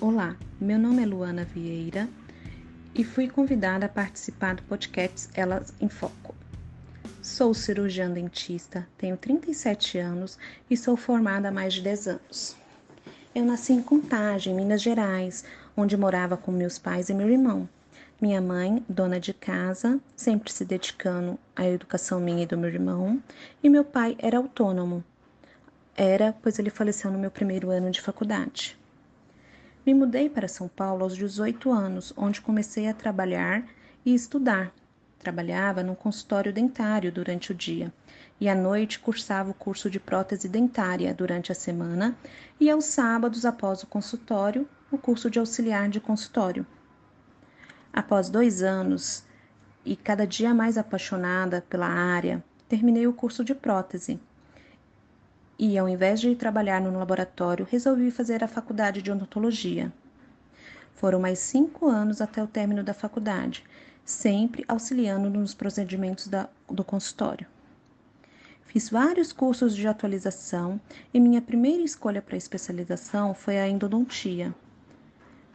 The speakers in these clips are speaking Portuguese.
Olá, meu nome é Luana Vieira e fui convidada a participar do podcast Elas em Foco. Sou cirurgiã dentista, tenho 37 anos e sou formada há mais de 10 anos. Eu nasci em Contagem, Minas Gerais, onde morava com meus pais e meu irmão. Minha mãe, dona de casa, sempre se dedicando à educação minha e do meu irmão, e meu pai era autônomo. Era, pois ele faleceu no meu primeiro ano de faculdade. Me mudei para São Paulo aos 18 anos, onde comecei a trabalhar e estudar. Trabalhava num consultório dentário durante o dia e à noite cursava o curso de prótese dentária durante a semana e aos sábados, após o consultório, o curso de auxiliar de consultório. Após dois anos e cada dia mais apaixonada pela área, terminei o curso de prótese e, ao invés de trabalhar no laboratório, resolvi fazer a faculdade de odontologia. Foram mais cinco anos até o término da faculdade, sempre auxiliando nos procedimentos da, do consultório. Fiz vários cursos de atualização e minha primeira escolha para especialização foi a endodontia,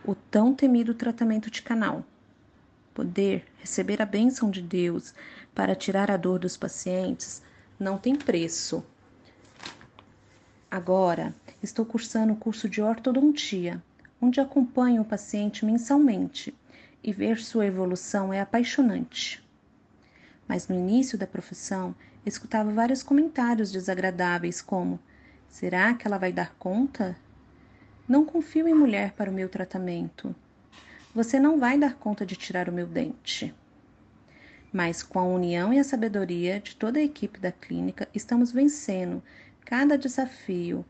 o tão temido tratamento de canal. Poder receber a bênção de Deus para tirar a dor dos pacientes não tem preço. Agora, estou cursando o curso de ortodontia, onde acompanho o paciente mensalmente e ver sua evolução é apaixonante. Mas no início da profissão, escutava vários comentários desagradáveis, como: será que ela vai dar conta? Não confio em mulher para o meu tratamento. Você não vai dar conta de tirar o meu dente. Mas com a união e a sabedoria de toda a equipe da clínica, estamos vencendo cada desafio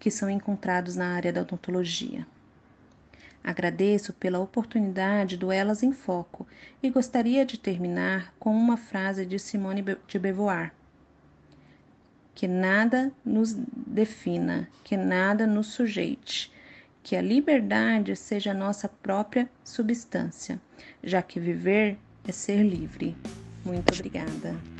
que são encontrados na área da odontologia. Agradeço pela oportunidade do Elas em Foco e gostaria de terminar com uma frase de Simone de Beauvoir: Que nada nos defina, que nada nos sujeite, que a liberdade seja nossa própria substância, já que viver é ser livre. Muito obrigada.